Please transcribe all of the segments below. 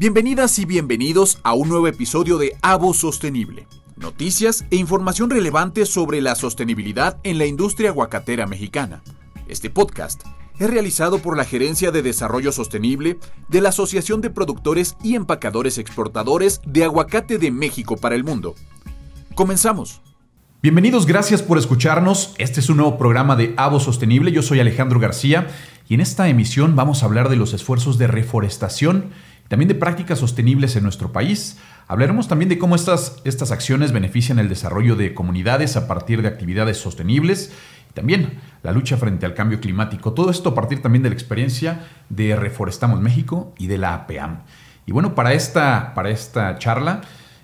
Bienvenidas y bienvenidos a un nuevo episodio de Avo Sostenible. Noticias e información relevante sobre la sostenibilidad en la industria aguacatera mexicana. Este podcast es realizado por la Gerencia de Desarrollo Sostenible de la Asociación de Productores y Empacadores Exportadores de Aguacate de México para el Mundo. Comenzamos. Bienvenidos, gracias por escucharnos. Este es un nuevo programa de Avo Sostenible. Yo soy Alejandro García y en esta emisión vamos a hablar de los esfuerzos de reforestación también de prácticas sostenibles en nuestro país. Hablaremos también de cómo estas, estas acciones benefician el desarrollo de comunidades a partir de actividades sostenibles y también la lucha frente al cambio climático. Todo esto a partir también de la experiencia de Reforestamos México y de la APAM. Y bueno, para esta, para esta charla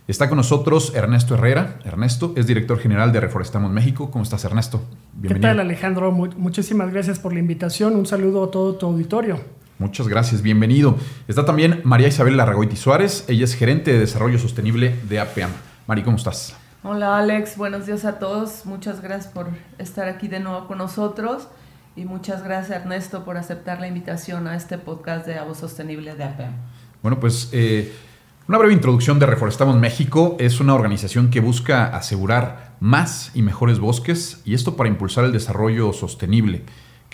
está con nosotros Ernesto Herrera. Ernesto es director general de Reforestamos México. ¿Cómo estás, Ernesto? Bienvenido. ¿Qué tal, Alejandro? muchísimas gracias por la invitación. Un saludo a todo tu auditorio. Muchas gracias, bienvenido. Está también María Isabel Larragoiti Suárez, ella es gerente de desarrollo sostenible de APAM. Mari, ¿cómo estás? Hola Alex, buenos días a todos. Muchas gracias por estar aquí de nuevo con nosotros y muchas gracias Ernesto por aceptar la invitación a este podcast de Avo Sostenible de APAM. Bueno, pues eh, una breve introducción de Reforestamos México. Es una organización que busca asegurar más y mejores bosques y esto para impulsar el desarrollo sostenible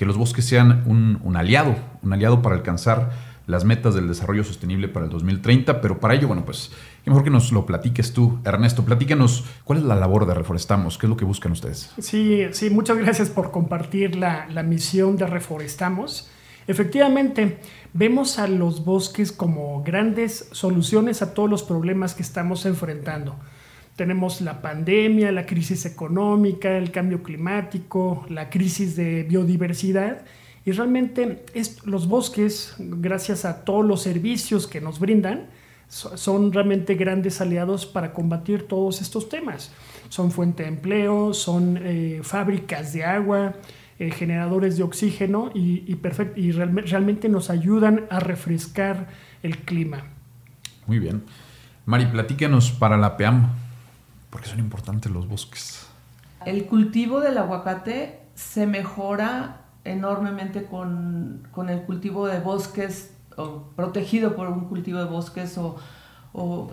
que los bosques sean un, aliado, un aliado para alcanzar las metas del desarrollo sostenible para el 2030, pero para ello, bueno, pues, mejor que nos lo platiques tú, Ernesto, platícanos cuál es la labor de Reforestamos, qué es lo que buscan ustedes. Sí, sí, muchas gracias por compartir la, la misión de Reforestamos. Efectivamente, vemos a los bosques como grandes soluciones a todos los problemas que estamos enfrentando. Tenemos la pandemia, la crisis económica, el cambio climático, la crisis de biodiversidad. Y realmente los bosques, gracias a todos los servicios que nos brindan, son realmente grandes aliados para combatir todos estos temas. Son fuente de empleo, son eh, fábricas de agua, eh, generadores de oxígeno y, realmente nos ayudan a refrescar el clima. Muy bien. Mari, platícanos para la PEAM, ¿Por qué son importantes los bosques? El cultivo del aguacate se mejora enormemente con, el cultivo de bosques, o protegido por un cultivo de bosques o,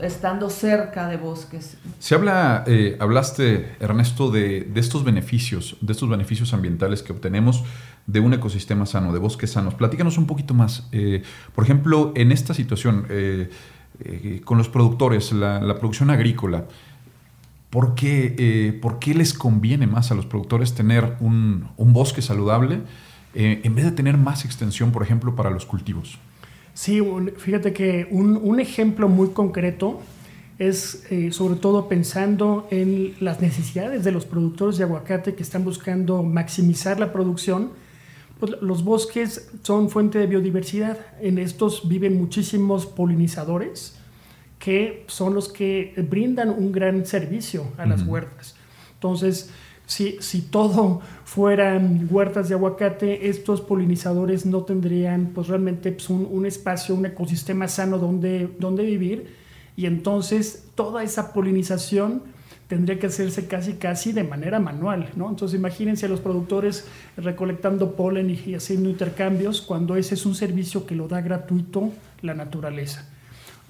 estando cerca de bosques. Se habla, eh, hablaste, Ernesto, de, estos beneficios, de estos beneficios ambientales que obtenemos de un ecosistema sano, de bosques sanos. Platícanos un poquito más. Eh, por ejemplo, en esta situación, eh, con los productores, la, la producción agrícola, ¿Por qué, eh, ¿Por qué, les conviene más a los productores tener un, un bosque saludable eh, en vez de tener más extensión, por ejemplo, para los cultivos? Sí, fíjate que un, un ejemplo muy concreto es eh, sobre todo pensando en las necesidades de los productores de aguacate que están buscando maximizar la producción. Pues los bosques son fuente de biodiversidad. En estos viven muchísimos polinizadores que son los que brindan un gran servicio a las huertas. Entonces, si, si, todo fueran huertas de aguacate, estos polinizadores no tendrían pues realmente pues, un, espacio, un ecosistema sano donde, donde vivir y entonces toda esa polinización tendría que hacerse casi casi de manera manual, ¿no? Entonces imagínense a los productores recolectando polen y haciendo intercambios cuando ese es un servicio que lo da gratuito la naturaleza.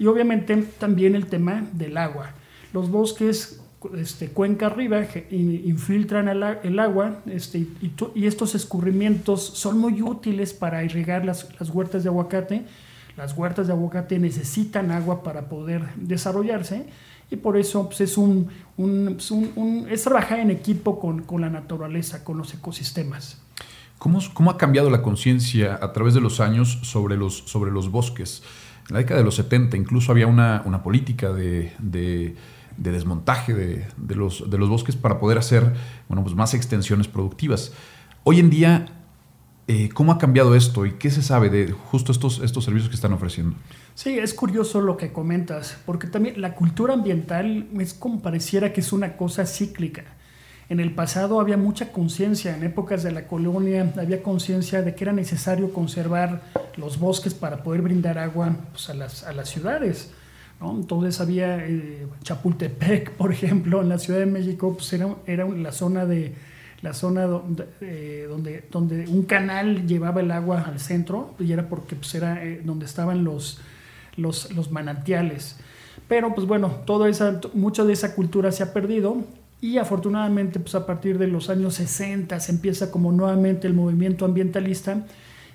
Y obviamente también el tema del agua. Los bosques este, cuenca arriba infiltran el, agua este, y, estos escurrimientos son muy útiles para irrigar las, huertas de aguacate. Las huertas de aguacate necesitan agua para poder desarrollarse y por eso pues, es, un, es trabajar en equipo con, con, la naturaleza, con los ecosistemas. ¿Cómo, cómo ha cambiado la conciencia a través de los años sobre los, sobre los bosques? En la década de los 70 incluso había una, política de, desmontaje de, los, bosques para poder hacer bueno, pues más extensiones productivas. Hoy en día, eh, ¿cómo ha cambiado esto y qué se sabe de justo estos, estos servicios que están ofreciendo? Sí, es curioso lo que comentas, porque también la cultura ambiental es como pareciera que es una cosa cíclica. En el pasado había mucha conciencia, en épocas de la colonia había conciencia de que era necesario conservar los bosques para poder brindar agua pues, a, las, a, las, ciudades. ¿no? Entonces había eh, Chapultepec, por ejemplo, en la Ciudad de México, pues era, era la zona de la zona donde, eh, donde, donde, un canal llevaba el agua al centro y era porque pues, era eh, donde estaban los, los, los manantiales. Pero pues bueno, todo esa, mucha de esa cultura se ha perdido y afortunadamente pues a partir de los años 60 se empieza como nuevamente el movimiento ambientalista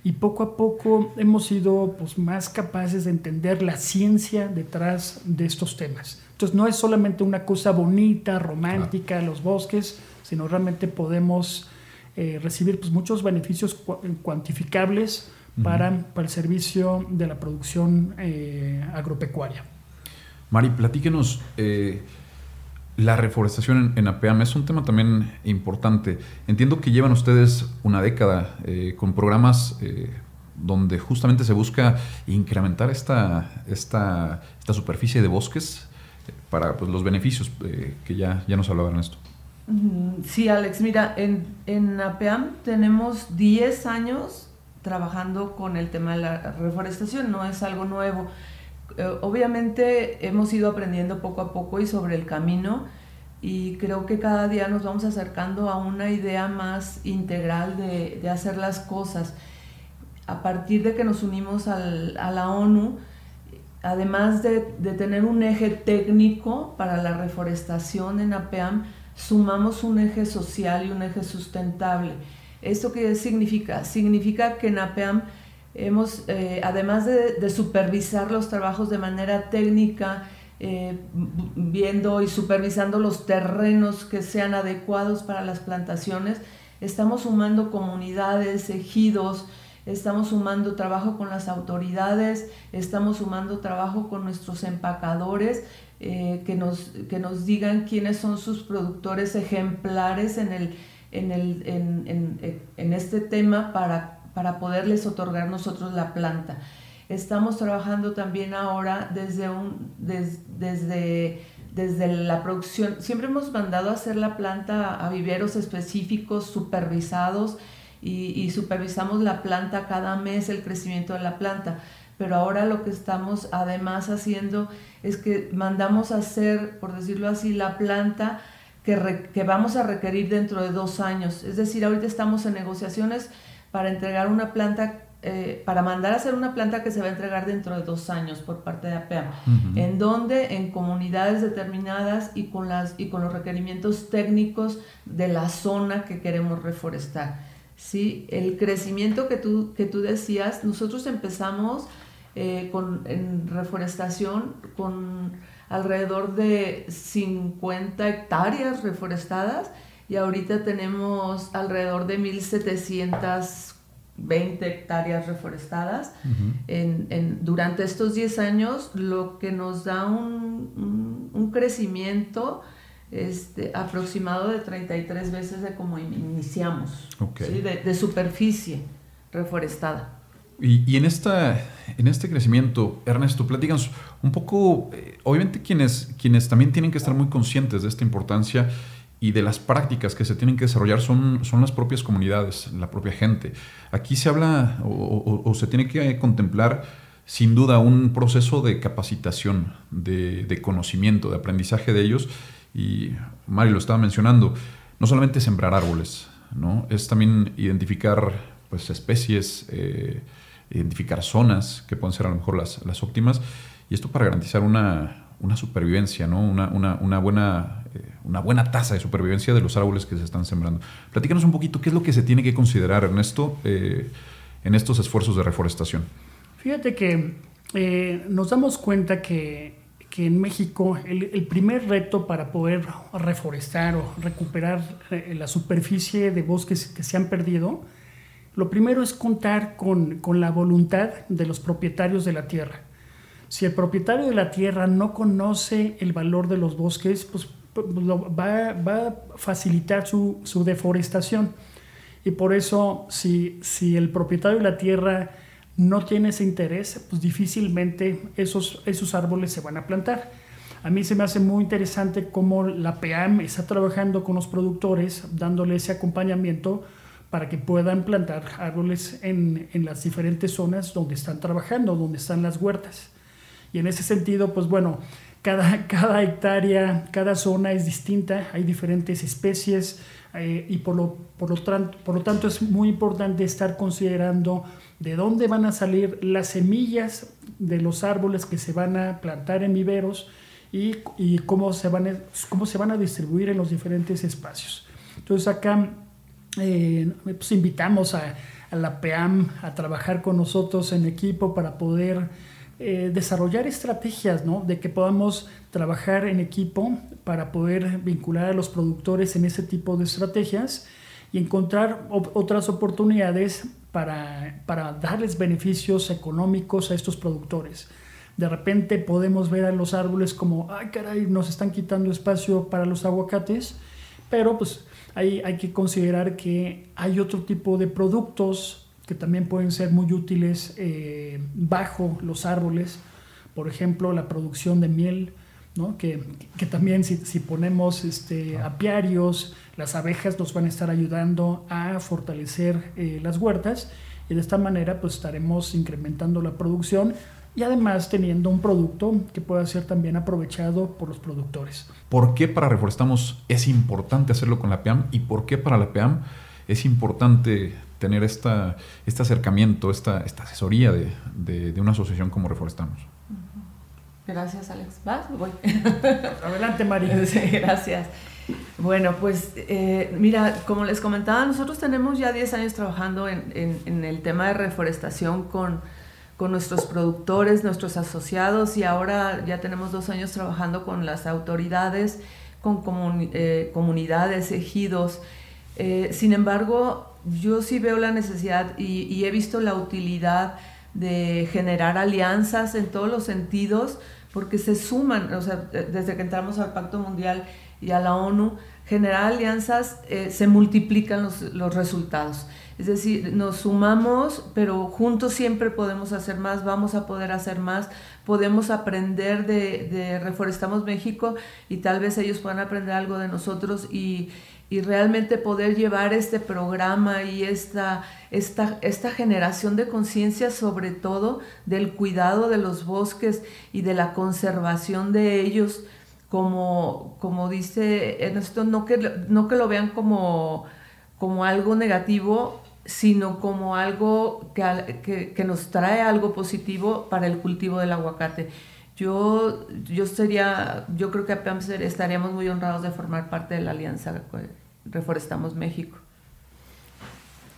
y poco a poco hemos sido pues, más capaces de entender la ciencia detrás de estos temas. Entonces no es solamente una cosa bonita, romántica, los bosques, sino realmente podemos eh, recibir pues, muchos beneficios cuantificables para, para, el servicio de la producción eh, agropecuaria. Mari, platíquenos, eh, la reforestación en, APEAM es un tema también importante. Entiendo que llevan ustedes una década con programas donde justamente se busca incrementar esta, esta, esta superficie de bosques para pues, los beneficios que ya, ya nos hablaban esto. Sí, Alex, mira, en, en tenemos 10 años trabajando con el tema de la reforestación, no es algo nuevo. Eh, obviamente hemos ido aprendiendo poco a poco y sobre el camino y creo que cada día nos vamos acercando a una idea más integral de, hacer las cosas. A partir de que nos unimos a la ONU, además de, de tener un eje técnico para la reforestación en APEAM, sumamos un eje social y un eje sustentable. ¿Esto qué significa? Significa que en APEAM hemos, eh, además de, supervisar los trabajos de manera técnica, eh, viendo y supervisando los terrenos que sean adecuados para las plantaciones, estamos sumando comunidades, ejidos, estamos sumando trabajo con las autoridades, estamos sumando trabajo con nuestros empacadores eh, que, nos, que nos digan quiénes son sus productores ejemplares en, el, en, el, en, en, este tema para, para poderles otorgar nosotros la planta. Estamos trabajando también ahora desde, desde, desde la producción. Siempre hemos mandado a hacer la planta a viveros específicos, supervisados, y, y supervisamos la planta cada mes, el crecimiento de la planta pero ahora lo que estamos además haciendo es que mandamos a hacer, por decirlo así, la planta que, que, vamos a requerir dentro de dos años. Es decir, ahorita estamos en negociaciones para entregar una planta, eh, para mandar a hacer una planta que se va a entregar dentro de dos años por parte de APEAM, en donde en comunidades determinadas y con, las, y con los requerimientos técnicos de la zona que queremos reforestar. ¿sí? El crecimiento que tú, que tú decías, nosotros empezamos eh, con, en reforestación con alrededor de 50 hectáreas reforestadas y ahorita tenemos alrededor de 1720 hectáreas reforestadas. en, en, durante estos 10 años, lo que nos da un, un, crecimiento este, aproximado de 33 veces de como iniciamos, de, de superficie reforestada. Y, en, esta, en este crecimiento, Ernesto, platícanos un poco, eh, obviamente quienes, quienes también tienen que estar muy conscientes de esta importancia y de las prácticas que se tienen que desarrollar son, son las propias comunidades, la propia gente. Aquí se habla o, se tiene que contemplar sin duda un proceso de capacitación, de, conocimiento, de aprendizaje de ellos. Y Mario lo estaba mencionando, no solamente sembrar árboles, ¿no? es también identificar pues, especies. Eh, identificar zonas que pueden ser a lo mejor las, las óptimas, y esto para garantizar una, una supervivencia, ¿no? una, una, buena, eh, una buena tasa de supervivencia de los árboles que se están sembrando. Platícanos un poquito qué es lo que se tiene que considerar, Ernesto, eh, en estos esfuerzos de reforestación. Fíjate que eh, nos damos cuenta que, que en México el, primer reto para poder reforestar o recuperar la superficie de bosques que se han perdido lo primero es contar con, la voluntad de los propietarios de la tierra. Si el propietario de la tierra no conoce el valor de los bosques, pues, pues va, a facilitar su, deforestación. Y por eso, si, si el propietario de la tierra no tiene ese interés, pues difícilmente esos, esos árboles se van a plantar. A mí se me hace muy interesante cómo la PEAM está trabajando con los productores, dándole ese acompañamiento para que puedan plantar árboles en, en, las diferentes zonas donde están trabajando, donde están las huertas. Y en ese sentido, pues bueno, cada, cada hectárea, cada zona es distinta, hay diferentes especies eh, y por lo, por, lo por lo tanto es muy importante estar considerando de dónde van a salir las semillas de los árboles que se van a plantar en viveros y, y cómo, se van a, cómo se van a distribuir en los diferentes espacios. Entonces acá eh, pues invitamos a, a, la PEAM a trabajar con nosotros en equipo para poder eh, desarrollar estrategias, ¿no? De que podamos trabajar en equipo para poder vincular a los productores en ese tipo de estrategias y encontrar otras oportunidades para, para darles beneficios económicos a estos productores. De repente podemos ver a los árboles como, ay caray, nos están quitando espacio para los aguacates, pero pues hay, hay que considerar que hay otro tipo de productos que también pueden ser muy útiles eh, bajo los árboles, por ejemplo, la producción de miel, ¿no? que, que, también si, si, ponemos este, apiarios, las abejas nos van a estar ayudando a fortalecer eh, las huertas y de esta manera pues estaremos incrementando la producción y además teniendo un producto que pueda ser también aprovechado por los productores. ¿Por qué para Reforestamos es importante hacerlo con la PEAM y por qué para la PEAM es importante tener esta, este acercamiento, esta, esta asesoría de, de, una asociación como Reforestamos. Gracias, Alex. ¿Vas? Voy. Adelante, María. Sí, gracias. Bueno, pues eh, mira, como les comentaba, nosotros tenemos ya 10 años trabajando en, en, en el tema de reforestación con, con, nuestros productores, nuestros asociados y ahora ya tenemos dos años trabajando con las autoridades, con eh, comunidades, ejidos. Eh, sin embargo, yo sí veo la necesidad y, he visto la utilidad de generar alianzas en todos los sentidos, porque se suman, o sea, desde que entramos al Pacto Mundial y a la ONU, generar alianzas eh, se multiplican los, los, resultados. Es decir, nos sumamos, pero juntos siempre podemos hacer más, vamos a poder hacer más, podemos aprender de, de Reforestamos México y tal vez ellos puedan aprender algo de nosotros y, y realmente poder llevar este programa y esta, esta, esta generación de conciencia sobre todo del cuidado de los bosques y de la conservación de ellos, como, como dice Ernesto, no que, no que lo vean como, como algo negativo, sino como algo que, que, que, nos trae algo positivo para el cultivo del aguacate. Yo, yo, sería, yo creo que apenas estaríamos muy honrados de formar parte de la alianza Reforestamos México.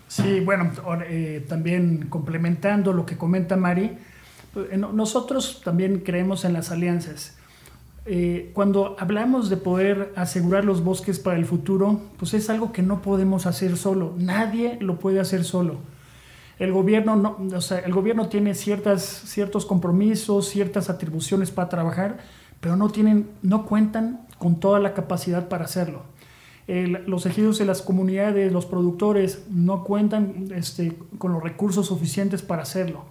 Sí, bueno, eh, también complementando lo que comenta Mari, eh, nosotros también creemos en las alianzas. Eh, cuando hablamos de poder asegurar los bosques para el futuro, pues es algo que no podemos hacer solo. Nadie lo puede hacer solo. El gobierno, no, o sea, el gobierno tiene ciertas, ciertos compromisos, ciertas atribuciones para trabajar, pero no, tienen, no cuentan con toda la capacidad para hacerlo. los ejidos de las comunidades, los productores, no cuentan este, con los recursos suficientes para hacerlo.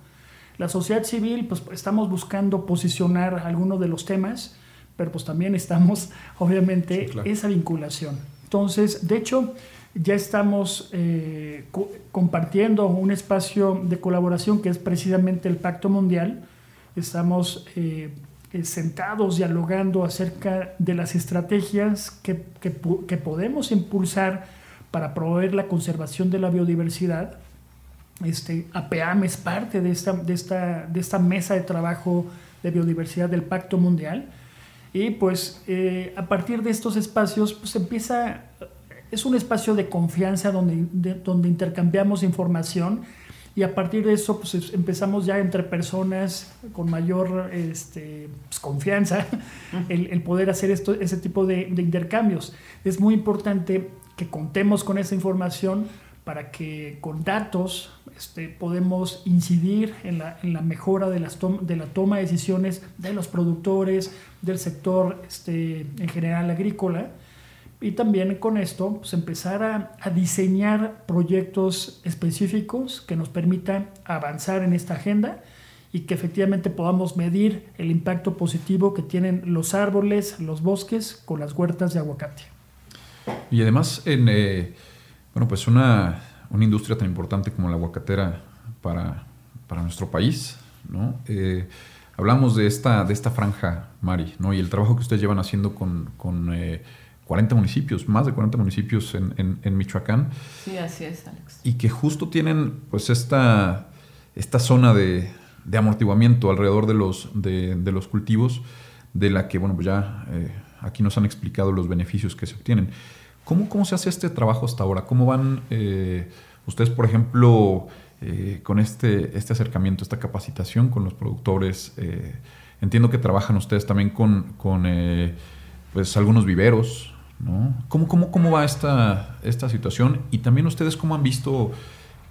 La sociedad civil, pues estamos buscando posicionar algunos de los temas, pero pues también estamos, obviamente, esa vinculación. Entonces, de hecho, ya estamos eh, compartiendo un espacio de colaboración que es precisamente el Pacto Mundial. Estamos eh, eh, sentados dialogando acerca de las estrategias que, que, que, podemos impulsar para promover la conservación de la biodiversidad. Este, APAM es parte de esta, de, esta, de esta mesa de trabajo de biodiversidad del Pacto Mundial. Y pues a partir de estos espacios pues empieza es un espacio de confianza donde, donde intercambiamos información y a partir de eso pues, empezamos ya entre personas con mayor este, pues, confianza el, poder hacer esto, ese tipo de, intercambios. Es muy importante que contemos con esa información para que con datos este, podemos incidir en la, en la mejora de, las de la toma de decisiones de los productores, del sector este, en general agrícola y también con esto pues, empezar a, diseñar proyectos específicos que nos permitan avanzar en esta agenda y que efectivamente podamos medir el impacto positivo que tienen los árboles, los bosques con las huertas de aguacate. Y además, en eh, bueno, pues una, una, industria tan importante como la aguacatera para, para nuestro país, ¿no? Eh, hablamos de esta, de esta franja, Mari, ¿no? y el trabajo que ustedes llevan haciendo con, con 40 municipios, más de 40 municipios en, en, Michoacán. Sí, así es, Alex. Y que justo tienen pues esta, esta zona de, de amortiguamiento alrededor de los, de, de, los cultivos, de la que, bueno, pues ya eh, aquí nos han explicado los beneficios que se obtienen. ¿Cómo, cómo se hace este trabajo hasta ahora? ¿Cómo van eh, ustedes, por ejemplo, eh, con este, este acercamiento, esta capacitación con los productores? entiendo que trabajan ustedes también con, con pues, algunos viveros, ¿no? ¿Cómo, cómo, cómo va esta, esta situación? Y también ustedes cómo han visto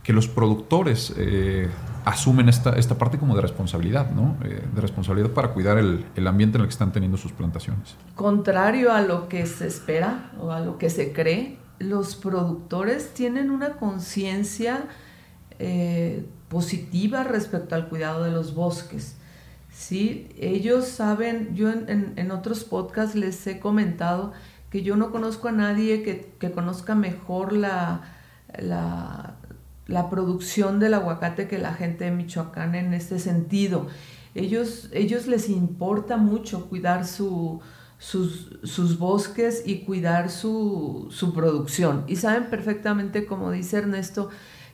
que los productores eh, asumen esta, esta parte como de responsabilidad, ¿no? Eh, de responsabilidad para cuidar el, el, ambiente en el que están teniendo sus plantaciones. Contrario a lo que se espera o a lo que se cree, los productores tienen una conciencia eh, positiva respecto al cuidado de los bosques. ¿sí? Ellos saben, yo en, en otros podcasts les he comentado que yo no conozco a nadie que, conozca mejor la, la, producción del aguacate que la gente de Michoacán en este sentido. Ellos, ellos les importa mucho cuidar sus, sus, bosques y cuidar su, producción. Y saben perfectamente, como dice Ernesto,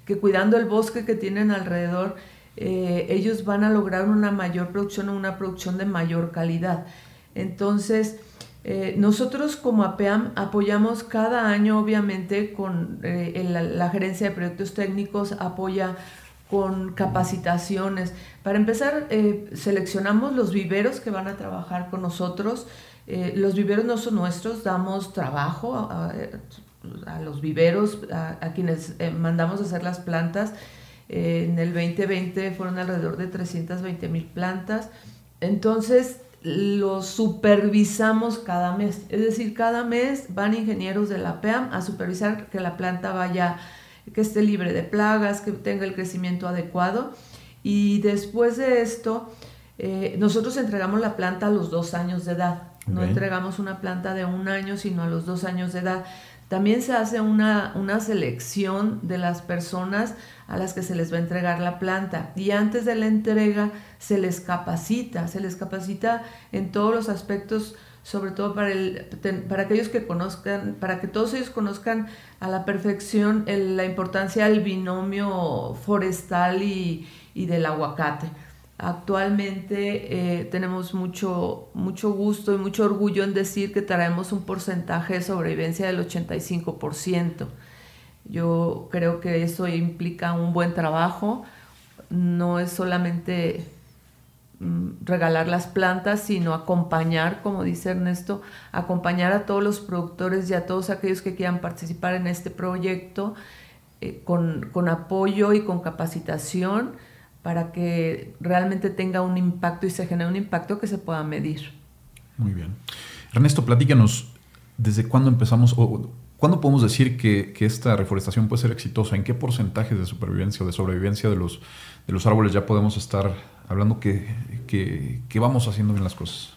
que cuidando el bosque que tienen alrededor, eh, ellos van a lograr una mayor producción o una producción de mayor calidad. Entonces, eh, nosotros como APEAM apoyamos cada año, obviamente, con eh, la gerencia de proyectos técnicos, apoya con capacitaciones. Para empezar, eh, seleccionamos los viveros que van a trabajar con nosotros. los viveros no son nuestros, damos trabajo a, los viveros, a, quienes mandamos a hacer las plantas. en el 2020 fueron alrededor de 320 mil plantas. Entonces, lo supervisamos cada mes. Es decir, cada mes van ingenieros de la PEAM a supervisar que la planta vaya, que esté libre de plagas, que tenga el crecimiento adecuado. Y después de esto, eh, nosotros entregamos la planta a los dos años de edad. No entregamos una planta de un año, sino a los dos años de edad. También se hace una, una selección de las personas a las que se les va a entregar la planta y antes de la entrega se les capacita, se les capacita en todos los aspectos, sobre todo para, el, para aquellos que conozcan, para que todos ellos conozcan a la perfección la importancia del binomio forestal y, y del aguacate. Actualmente eh, tenemos mucho, mucho gusto y mucho orgullo en decir que traemos un porcentaje de sobrevivencia del 85%. Yo creo que eso implica un buen trabajo, no es solamente mm, regalar las plantas, sino acompañar, como dice Ernesto, acompañar a todos los productores y a todos aquellos que quieran participar en este proyecto eh, con, con apoyo y con capacitación para que realmente tenga un impacto y se genere un impacto que se pueda medir. Muy bien. Ernesto, platícanos, ¿desde cuándo empezamos o cuándo podemos decir que, esta reforestación puede ser exitosa? ¿En qué porcentajes de supervivencia o de sobrevivencia de los, de los árboles ya podemos estar hablando que, que, vamos haciendo bien las cosas?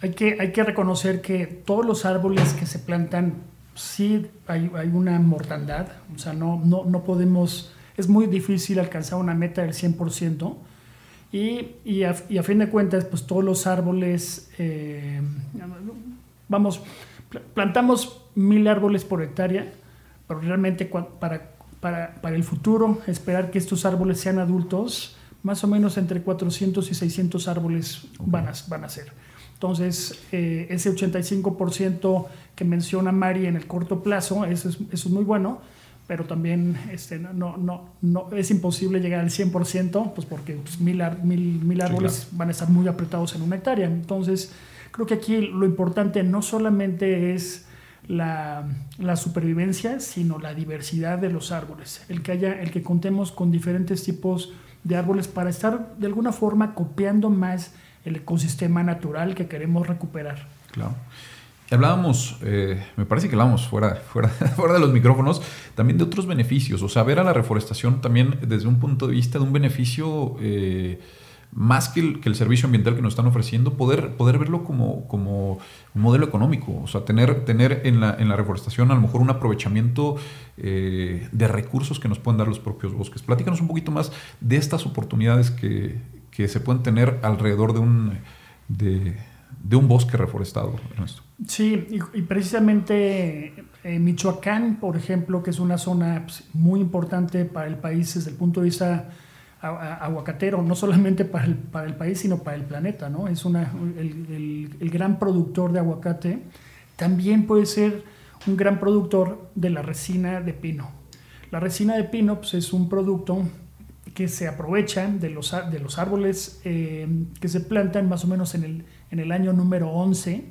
Hay que, hay que reconocer que todos los árboles que se plantan, sí hay, hay una mortandad, o sea, no, no, no podemos es muy difícil alcanzar una meta del 100%. Y, y, a, y a fin de cuentas, pues todos los árboles, eh, vamos, plantamos mil árboles por hectárea, pero realmente para, para, para, el futuro, esperar que estos árboles sean adultos, más o menos entre 400 y 600 árboles van, a, van a ser. Entonces, eh, ese 85% que menciona Mari en el corto plazo, eso es, eso es muy bueno pero también este, no, no, no, es imposible llegar al 100%, pues porque pues, mil, mil, árboles van a estar muy apretados en una hectárea. Entonces, creo que aquí lo importante no solamente es la, la, supervivencia, sino la diversidad de los árboles, el que, haya, el que contemos con diferentes tipos de árboles para estar de alguna forma copiando más el ecosistema natural que queremos recuperar. Claro. Hablábamos, eh, me parece que hablábamos fuera, fuera, fuera de los micrófonos, también de otros beneficios. O sea, ver a la reforestación también desde un punto de vista de un beneficio eh, más que el, que el, servicio ambiental que nos están ofreciendo, poder, poder verlo como, como un modelo económico. O sea, tener, tener en, la, en la reforestación a lo mejor un aprovechamiento eh, de recursos que nos pueden dar los propios bosques. Platícanos un poquito más de estas oportunidades que, que se pueden tener alrededor de un, un bosque reforestado, Sí, y, precisamente en Michoacán, por ejemplo, que es una zona pues, muy importante para el país desde el punto de vista aguacatero, no solamente para el, para el, país, sino para el planeta, ¿no? Es una, el, el, gran productor de aguacate, también puede ser un gran productor de la resina de pino. La resina de pino pues, es un producto que se aprovecha de los, de los árboles eh, que se plantan más o menos en el, en el año número 11.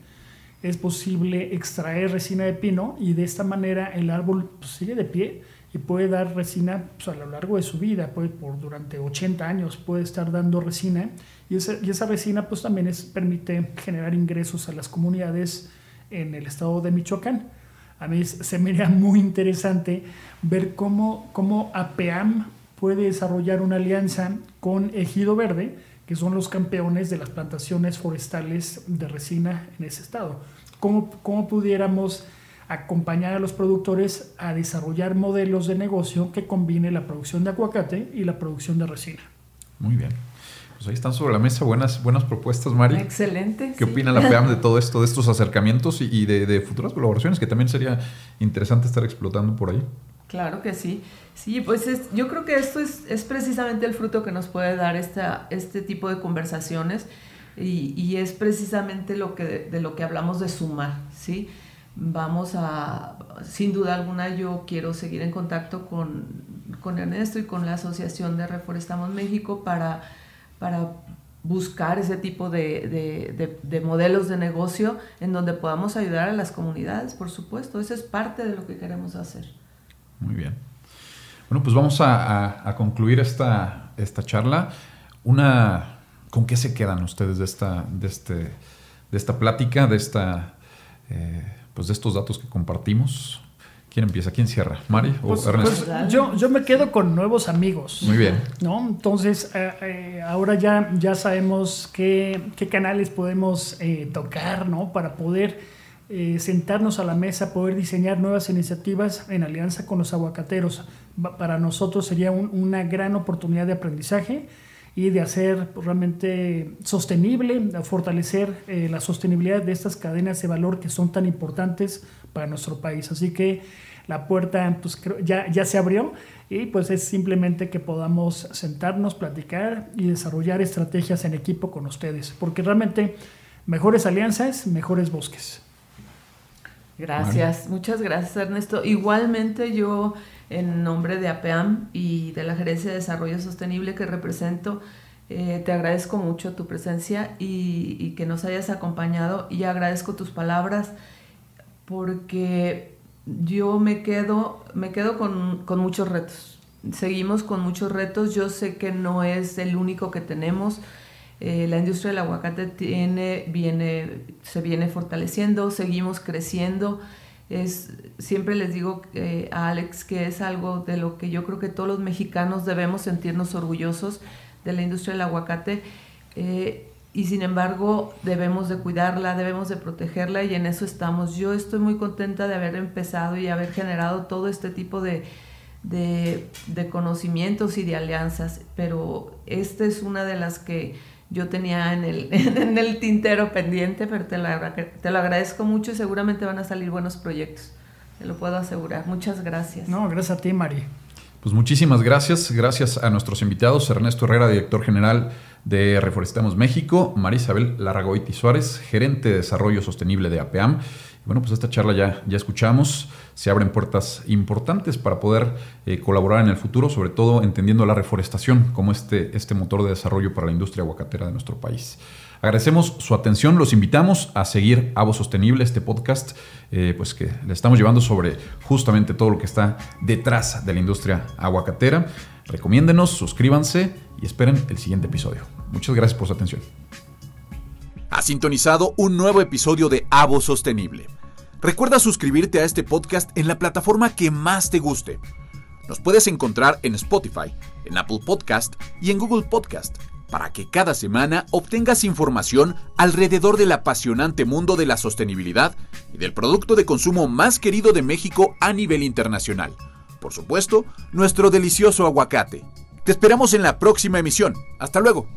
Es posible extraer resina de pino y de esta manera el árbol pues, sigue de pie y puede dar resina pues, a lo largo de su vida, puede, por durante 80 años puede estar dando resina y esa, y esa resina pues también es, permite generar ingresos a las comunidades en el estado de Michoacán. A mí se me haría muy interesante ver cómo, cómo APEAM puede desarrollar una alianza con Ejido Verde, que son los campeones de las plantaciones forestales de resina en ese estado. ¿Cómo, cómo pudiéramos acompañar a los productores a desarrollar modelos de negocio que combine la producción de aguacate y la producción de resina. Muy bien. Pues ahí están sobre la mesa buenas, buenas propuestas, Mari. Excelente. ¿Qué opina la PEAM de todo esto, de estos acercamientos y de, futuras colaboraciones que también sería interesante estar explotando por ahí? Claro que sí. Sí, pues yo creo que esto es, es, precisamente el fruto que nos puede dar esta, este tipo de conversaciones y, y es precisamente lo que, de lo que hablamos de sumar, ¿sí? vamos a, sin duda alguna, yo quiero seguir en contacto con, con Ernesto y con la Asociación de Reforestamos México para, para buscar ese tipo de, de, de, modelos de negocio en donde podamos ayudar a las comunidades, por supuesto. Eso es parte de lo que queremos hacer. Muy bien. Bueno, pues vamos a, a, concluir esta, esta charla. Una, ¿Con qué se quedan ustedes de esta, de este, de esta plática, de esta... Eh, pues de estos datos que compartimos. ¿Quién empieza? ¿Quién cierra? ¿Mari o pues, Ernesto? Pues, yo, yo me quedo con nuevos amigos. Muy bien. ¿no? Entonces, eh, eh, ahora ya, ya sabemos qué, qué canales podemos tocar ¿no? para poder sentarnos a la mesa, poder diseñar nuevas iniciativas en alianza con los aguacateros. Para nosotros sería una gran oportunidad de aprendizaje y de hacer realmente sostenible, fortalecer eh, la sostenibilidad de estas cadenas de valor que son tan importantes para nuestro país. Así que la puerta pues, ya, ya se abrió y pues es simplemente que podamos sentarnos, platicar y desarrollar estrategias en equipo con ustedes, porque realmente mejores alianzas, mejores bosques. Gracias, muchas gracias Ernesto. Igualmente yo en nombre de APEAM y de la Gerencia de Desarrollo Sostenible que represento, eh, te agradezco mucho tu presencia y, que nos hayas acompañado y agradezco tus palabras porque yo me quedo, me quedo con, con muchos retos. Seguimos con muchos retos. Yo sé que no es el único que tenemos. Eh, la industria del aguacate tiene, viene, se viene fortaleciendo, seguimos creciendo es, siempre les digo eh, a Alex que es algo de lo que yo creo que todos los mexicanos debemos sentirnos orgullosos de la industria del aguacate eh, y sin embargo debemos de cuidarla, debemos de protegerla y en eso estamos. Yo estoy muy contenta de haber empezado y haber generado todo este tipo de, de, de conocimientos y de alianzas, pero esta es una de las que yo tenía en el, en el tintero pendiente, pero te lo, te lo agradezco mucho y seguramente van a salir buenos proyectos. Te lo puedo asegurar. Muchas gracias. No, gracias a ti, Mari. Pues muchísimas gracias. Gracias a nuestros invitados, Ernesto Herrera, director general de Reforestamos México, María Isabel Larragoiti Suárez, gerente de desarrollo sostenible de APEAM. Bueno, pues esta charla ya, ya escuchamos, se abren puertas importantes para poder eh, colaborar en el futuro, sobre todo entendiendo la reforestación como este, este motor de desarrollo para la industria aguacatera de nuestro país. Agradecemos su atención, los invitamos a seguir Avo Sostenible, este podcast, eh, pues que le estamos llevando sobre justamente todo lo que está detrás de la industria aguacatera. Recomiéndenos, suscríbanse y esperen el siguiente episodio. Muchas gracias por su atención. Ha sintonizado un nuevo episodio de Avo Sostenible. Recuerda suscribirte a este podcast en la plataforma que más te guste. Nos puedes encontrar en Spotify, en Apple Podcast y en Google Podcast para que cada semana obtengas información alrededor del apasionante mundo de la sostenibilidad y del producto de consumo más querido de México a nivel internacional. Por supuesto, nuestro delicioso aguacate. Te esperamos en la próxima emisión. Hasta luego.